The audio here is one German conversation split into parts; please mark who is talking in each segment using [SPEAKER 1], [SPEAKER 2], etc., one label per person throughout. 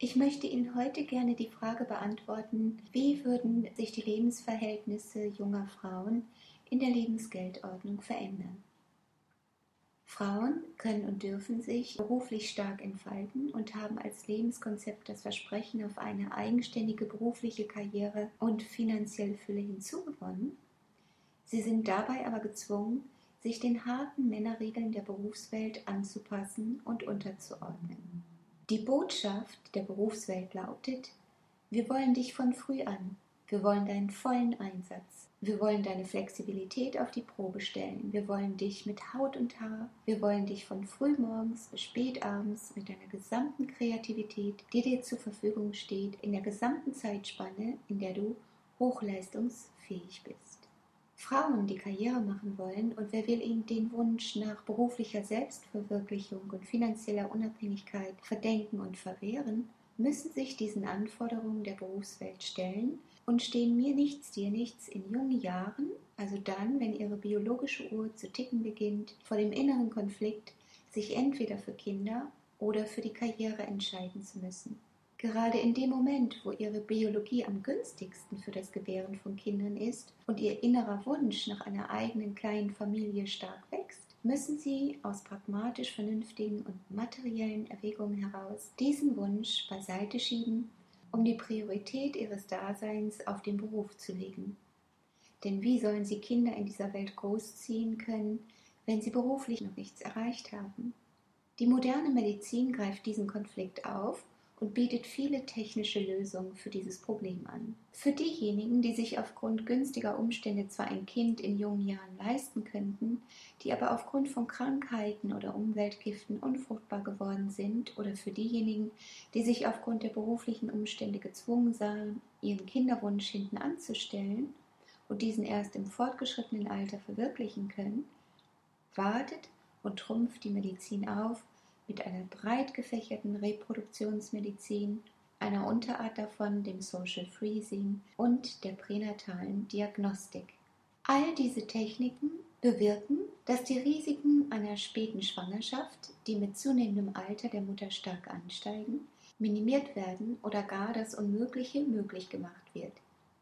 [SPEAKER 1] Ich möchte Ihnen heute gerne die Frage beantworten, wie würden sich die Lebensverhältnisse junger Frauen in der Lebensgeldordnung verändern. Frauen können und dürfen sich beruflich stark entfalten und haben als Lebenskonzept das Versprechen auf eine eigenständige berufliche Karriere und finanzielle Fülle hinzugewonnen. Sie sind dabei aber gezwungen, sich den harten Männerregeln der Berufswelt anzupassen und unterzuordnen. Die Botschaft der Berufswelt lautet, wir wollen dich von früh an, wir wollen deinen vollen Einsatz, wir wollen deine Flexibilität auf die Probe stellen, wir wollen dich mit Haut und Haar, wir wollen dich von frühmorgens bis spätabends mit deiner gesamten Kreativität, die dir zur Verfügung steht, in der gesamten Zeitspanne, in der du hochleistungsfähig bist. Frauen, die Karriere machen wollen und wer will ihnen den Wunsch nach beruflicher Selbstverwirklichung und finanzieller Unabhängigkeit verdenken und verwehren, müssen sich diesen Anforderungen der Berufswelt stellen und stehen mir nichts, dir nichts in jungen Jahren, also dann, wenn ihre biologische Uhr zu ticken beginnt, vor dem inneren Konflikt, sich entweder für Kinder oder für die Karriere entscheiden zu müssen. Gerade in dem Moment, wo ihre Biologie am günstigsten für das Gebären von Kindern ist und ihr innerer Wunsch nach einer eigenen kleinen Familie stark wächst, müssen sie aus pragmatisch vernünftigen und materiellen Erwägungen heraus diesen Wunsch beiseite schieben, um die Priorität ihres Daseins auf den Beruf zu legen. Denn wie sollen sie Kinder in dieser Welt großziehen können, wenn sie beruflich noch nichts erreicht haben? Die moderne Medizin greift diesen Konflikt auf und bietet viele technische Lösungen für dieses Problem an. Für diejenigen, die sich aufgrund günstiger Umstände zwar ein Kind in jungen Jahren leisten könnten, die aber aufgrund von Krankheiten oder Umweltgiften unfruchtbar geworden sind, oder für diejenigen, die sich aufgrund der beruflichen Umstände gezwungen sahen, ihren Kinderwunsch hinten anzustellen und diesen erst im fortgeschrittenen Alter verwirklichen können, wartet und trumpft die Medizin auf, mit einer breit gefächerten Reproduktionsmedizin, einer Unterart davon, dem Social Freezing und der pränatalen Diagnostik. All diese Techniken bewirken, dass die Risiken einer späten Schwangerschaft, die mit zunehmendem Alter der Mutter stark ansteigen, minimiert werden oder gar das Unmögliche möglich gemacht wird.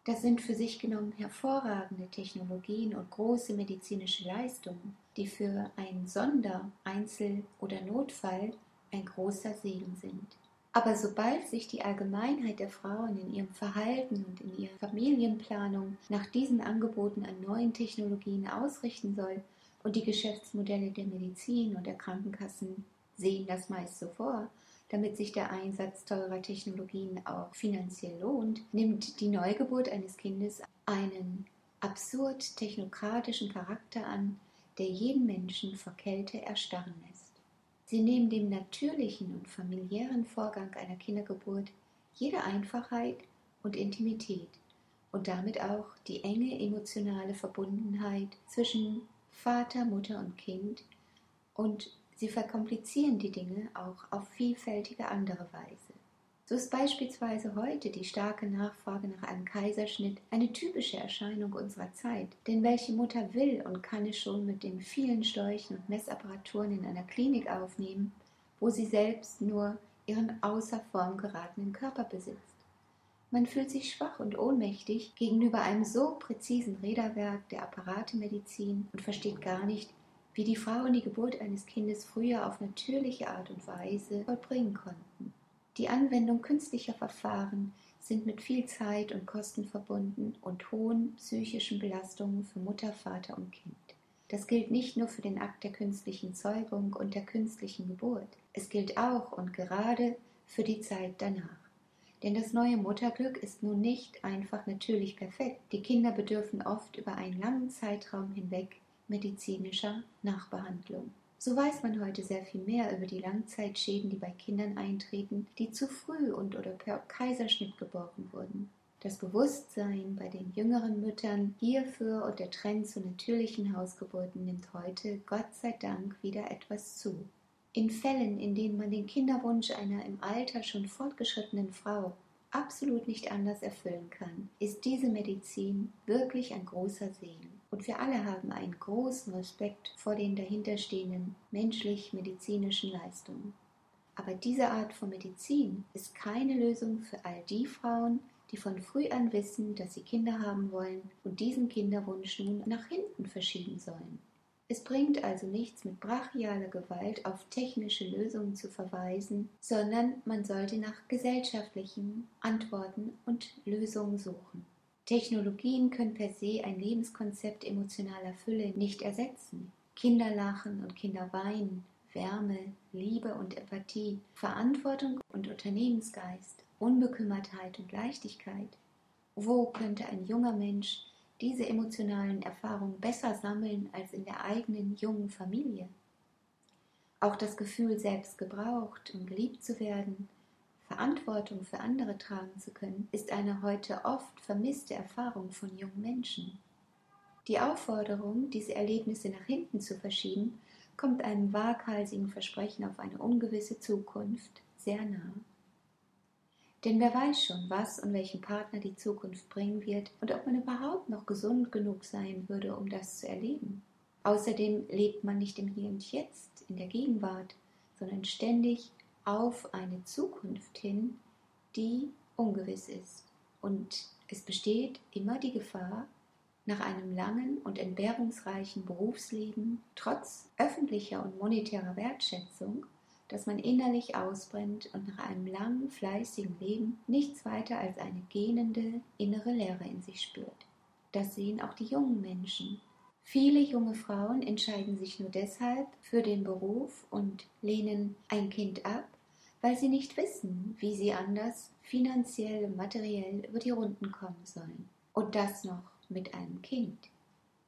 [SPEAKER 1] Das sind für sich genommen hervorragende Technologien und große medizinische Leistungen, die für einen Sonder-, Einzel- oder Notfall ein großer Segen sind. Aber sobald sich die Allgemeinheit der Frauen in ihrem Verhalten und in ihrer Familienplanung nach diesen Angeboten an neuen Technologien ausrichten soll und die Geschäftsmodelle der Medizin und der Krankenkassen sehen das meist so vor, damit sich der Einsatz teurer Technologien auch finanziell lohnt, nimmt die Neugeburt eines Kindes einen absurd technokratischen Charakter an, der jeden Menschen vor Kälte erstarren lässt. Sie nehmen dem natürlichen und familiären Vorgang einer Kindergeburt jede Einfachheit und Intimität und damit auch die enge emotionale Verbundenheit zwischen Vater, Mutter und Kind und Sie verkomplizieren die Dinge auch auf vielfältige andere Weise. So ist beispielsweise heute die starke Nachfrage nach einem Kaiserschnitt eine typische Erscheinung unserer Zeit. Denn welche Mutter will und kann es schon mit den vielen Schläuchen und Messapparaturen in einer Klinik aufnehmen, wo sie selbst nur ihren außer Form geratenen Körper besitzt? Man fühlt sich schwach und ohnmächtig gegenüber einem so präzisen Räderwerk der Apparatemedizin und versteht gar nicht, wie die Frauen die Geburt eines Kindes früher auf natürliche Art und Weise vollbringen konnten. Die Anwendung künstlicher Verfahren sind mit viel Zeit und Kosten verbunden und hohen psychischen Belastungen für Mutter, Vater und Kind. Das gilt nicht nur für den Akt der künstlichen Zeugung und der künstlichen Geburt, es gilt auch und gerade für die Zeit danach. Denn das neue Mutterglück ist nun nicht einfach natürlich perfekt. Die Kinder bedürfen oft über einen langen Zeitraum hinweg medizinischer Nachbehandlung. So weiß man heute sehr viel mehr über die Langzeitschäden, die bei Kindern eintreten, die zu früh und oder per Kaiserschnitt geboren wurden. Das Bewusstsein bei den jüngeren Müttern hierfür und der Trend zu natürlichen Hausgeburten nimmt heute Gott sei Dank wieder etwas zu. In Fällen, in denen man den Kinderwunsch einer im Alter schon fortgeschrittenen Frau absolut nicht anders erfüllen kann, ist diese Medizin wirklich ein großer Segen. Und wir alle haben einen großen Respekt vor den dahinterstehenden menschlich-medizinischen Leistungen. Aber diese Art von Medizin ist keine Lösung für all die Frauen, die von früh an wissen, dass sie Kinder haben wollen und diesen Kinderwunsch nun nach hinten verschieben sollen. Es bringt also nichts, mit brachialer Gewalt auf technische Lösungen zu verweisen, sondern man sollte nach gesellschaftlichen Antworten und Lösungen suchen. Technologien können per se ein Lebenskonzept emotionaler Fülle nicht ersetzen. Kinder lachen und Kinder weinen, Wärme, Liebe und Empathie, Verantwortung und Unternehmensgeist, Unbekümmertheit und Leichtigkeit. Wo könnte ein junger Mensch diese emotionalen Erfahrungen besser sammeln als in der eigenen jungen Familie. Auch das Gefühl, selbst gebraucht und geliebt zu werden, Verantwortung für andere tragen zu können, ist eine heute oft vermisste Erfahrung von jungen Menschen. Die Aufforderung, diese Erlebnisse nach hinten zu verschieben, kommt einem waghalsigen Versprechen auf eine ungewisse Zukunft sehr nahe. Denn wer weiß schon, was und welchen Partner die Zukunft bringen wird und ob man überhaupt noch gesund genug sein würde, um das zu erleben. Außerdem lebt man nicht im Hier und Jetzt, in der Gegenwart, sondern ständig auf eine Zukunft hin, die ungewiss ist. Und es besteht immer die Gefahr, nach einem langen und entbehrungsreichen Berufsleben, trotz öffentlicher und monetärer Wertschätzung, dass man innerlich ausbrennt und nach einem langen, fleißigen Leben nichts weiter als eine gähnende innere Leere in sich spürt. Das sehen auch die jungen Menschen. Viele junge Frauen entscheiden sich nur deshalb für den Beruf und lehnen ein Kind ab, weil sie nicht wissen, wie sie anders finanziell materiell über die Runden kommen sollen. Und das noch mit einem Kind.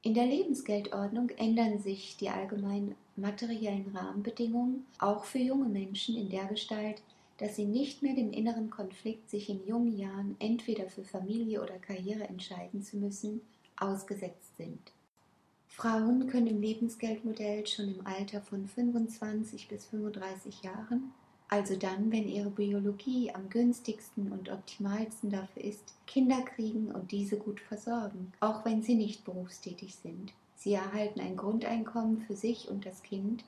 [SPEAKER 1] In der Lebensgeldordnung ändern sich die allgemeinen materiellen Rahmenbedingungen auch für junge Menschen in der Gestalt, dass sie nicht mehr dem inneren Konflikt, sich in jungen Jahren entweder für Familie oder Karriere entscheiden zu müssen, ausgesetzt sind. Frauen können im Lebensgeldmodell schon im Alter von 25 bis 35 Jahren also dann, wenn ihre Biologie am günstigsten und optimalsten dafür ist, Kinder kriegen und diese gut versorgen, auch wenn sie nicht berufstätig sind. Sie erhalten ein Grundeinkommen für sich und das Kind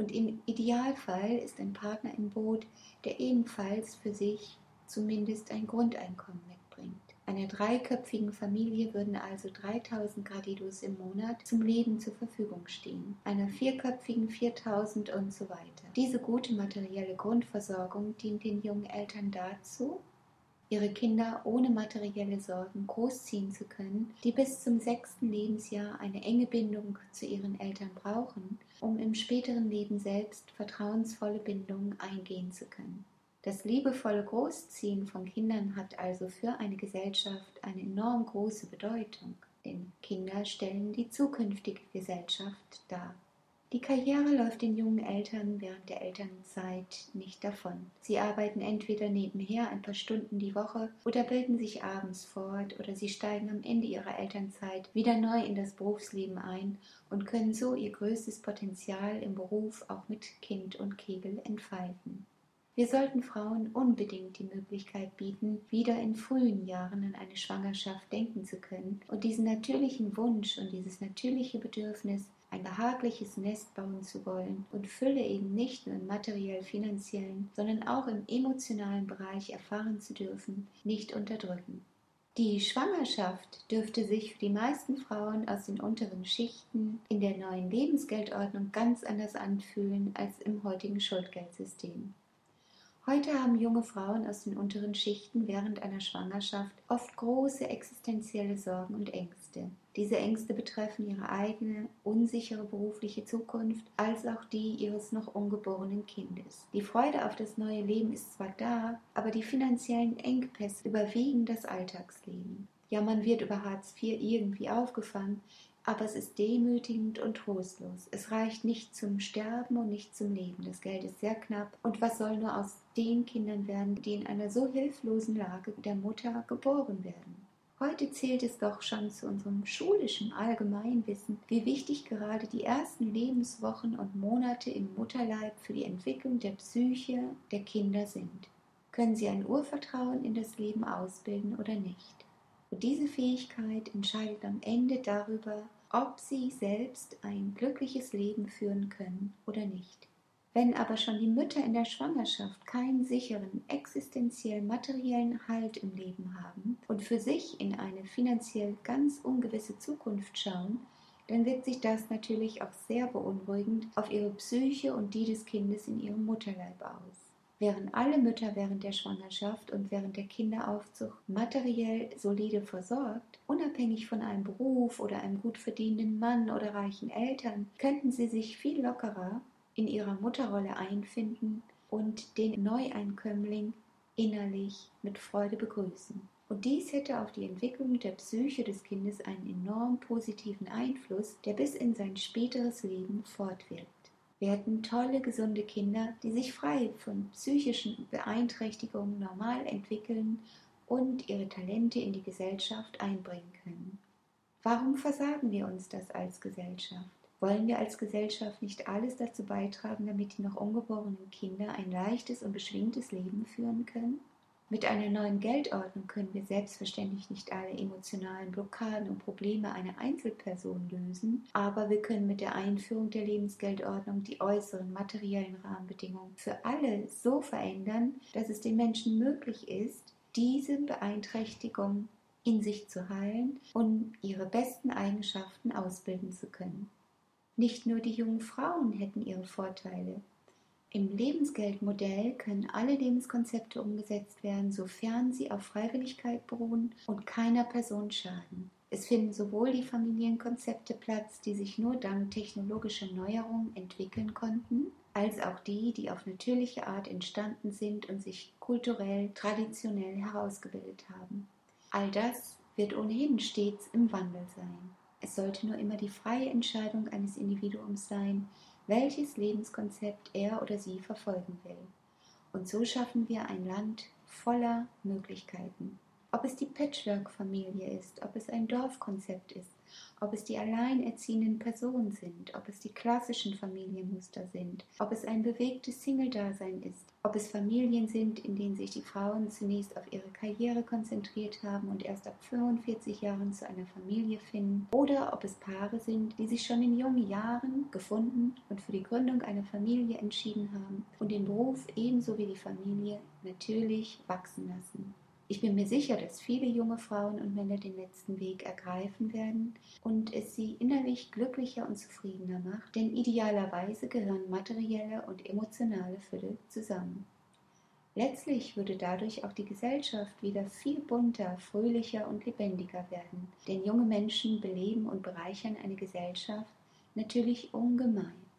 [SPEAKER 1] und im Idealfall ist ein Partner im Boot, der ebenfalls für sich zumindest ein Grundeinkommen mitbringt. Einer dreiköpfigen Familie würden also 3000 Gradidos im Monat zum Leben zur Verfügung stehen, einer vierköpfigen 4000 und so weiter. Diese gute materielle Grundversorgung dient den jungen Eltern dazu, ihre Kinder ohne materielle Sorgen großziehen zu können, die bis zum sechsten Lebensjahr eine enge Bindung zu ihren Eltern brauchen, um im späteren Leben selbst vertrauensvolle Bindungen eingehen zu können. Das liebevolle Großziehen von Kindern hat also für eine Gesellschaft eine enorm große Bedeutung, denn Kinder stellen die zukünftige Gesellschaft dar. Die Karriere läuft den jungen Eltern während der Elternzeit nicht davon. Sie arbeiten entweder nebenher ein paar Stunden die Woche oder bilden sich abends fort oder sie steigen am Ende ihrer Elternzeit wieder neu in das Berufsleben ein und können so ihr größtes Potenzial im Beruf auch mit Kind und Kegel entfalten. Wir sollten Frauen unbedingt die Möglichkeit bieten, wieder in frühen Jahren an eine Schwangerschaft denken zu können und diesen natürlichen Wunsch und dieses natürliche Bedürfnis, ein behagliches Nest bauen zu wollen und Fülle eben nicht nur im materiell-finanziellen, sondern auch im emotionalen Bereich erfahren zu dürfen, nicht unterdrücken. Die Schwangerschaft dürfte sich für die meisten Frauen aus den unteren Schichten in der neuen Lebensgeldordnung ganz anders anfühlen als im heutigen Schuldgeldsystem. Heute haben junge Frauen aus den unteren Schichten während einer Schwangerschaft oft große existenzielle Sorgen und Ängste. Diese Ängste betreffen ihre eigene, unsichere berufliche Zukunft als auch die ihres noch ungeborenen Kindes. Die Freude auf das neue Leben ist zwar da, aber die finanziellen Engpässe überwiegen das Alltagsleben. Ja, man wird über Hartz IV irgendwie aufgefangen, aber es ist demütigend und trostlos. Es reicht nicht zum Sterben und nicht zum Leben. Das Geld ist sehr knapp. Und was soll nur aus den Kindern werden, die in einer so hilflosen Lage der Mutter geboren werden? Heute zählt es doch schon zu unserem schulischen Allgemeinwissen, wie wichtig gerade die ersten Lebenswochen und Monate im Mutterleib für die Entwicklung der Psyche der Kinder sind. Können sie ein Urvertrauen in das Leben ausbilden oder nicht? Und diese Fähigkeit entscheidet am Ende darüber, ob sie selbst ein glückliches Leben führen können oder nicht. Wenn aber schon die Mütter in der Schwangerschaft keinen sicheren, existenziell materiellen Halt im Leben haben und für sich in eine finanziell ganz ungewisse Zukunft schauen, dann wirkt sich das natürlich auch sehr beunruhigend auf ihre Psyche und die des Kindes in ihrem Mutterleib aus. Wären alle Mütter während der Schwangerschaft und während der Kinderaufzucht materiell solide versorgt, unabhängig von einem Beruf oder einem gut verdienenden Mann oder reichen Eltern, könnten sie sich viel lockerer in ihrer Mutterrolle einfinden und den Neueinkömmling innerlich mit Freude begrüßen. Und dies hätte auf die Entwicklung der Psyche des Kindes einen enorm positiven Einfluss, der bis in sein späteres Leben fortwirkt. Wir hätten tolle, gesunde Kinder, die sich frei von psychischen Beeinträchtigungen normal entwickeln und ihre Talente in die Gesellschaft einbringen können. Warum versagen wir uns das als Gesellschaft? Wollen wir als Gesellschaft nicht alles dazu beitragen, damit die noch ungeborenen Kinder ein leichtes und beschwingtes Leben führen können? Mit einer neuen Geldordnung können wir selbstverständlich nicht alle emotionalen Blockaden und Probleme einer Einzelperson lösen, aber wir können mit der Einführung der Lebensgeldordnung die äußeren materiellen Rahmenbedingungen für alle so verändern, dass es den Menschen möglich ist, diese Beeinträchtigung in sich zu heilen und ihre besten Eigenschaften ausbilden zu können. Nicht nur die jungen Frauen hätten ihre Vorteile. Im Lebensgeldmodell können alle Lebenskonzepte umgesetzt werden, sofern sie auf Freiwilligkeit beruhen und keiner Person schaden. Es finden sowohl die Familienkonzepte Platz, die sich nur dank technologischer Neuerungen entwickeln konnten, als auch die, die auf natürliche Art entstanden sind und sich kulturell, traditionell herausgebildet haben. All das wird ohnehin stets im Wandel sein. Es sollte nur immer die freie Entscheidung eines Individuums sein, welches Lebenskonzept er oder sie verfolgen will. Und so schaffen wir ein Land voller Möglichkeiten. Ob es die Patchwork-Familie ist, ob es ein Dorfkonzept ist, ob es die alleinerziehenden Personen sind, ob es die klassischen Familienmuster sind, ob es ein bewegtes Single-Dasein ist, ob es Familien sind, in denen sich die Frauen zunächst auf ihre Karriere konzentriert haben und erst ab 45 Jahren zu einer Familie finden, oder ob es Paare sind, die sich schon in jungen Jahren gefunden und für die Gründung einer Familie entschieden haben und den Beruf ebenso wie die Familie natürlich wachsen lassen. Ich bin mir sicher, dass viele junge Frauen und Männer den letzten Weg ergreifen werden und es sie innerlich glücklicher und zufriedener macht, denn idealerweise gehören materielle und emotionale Fülle zusammen. Letztlich würde dadurch auch die Gesellschaft wieder viel bunter, fröhlicher und lebendiger werden, denn junge Menschen beleben und bereichern eine Gesellschaft natürlich ungemein.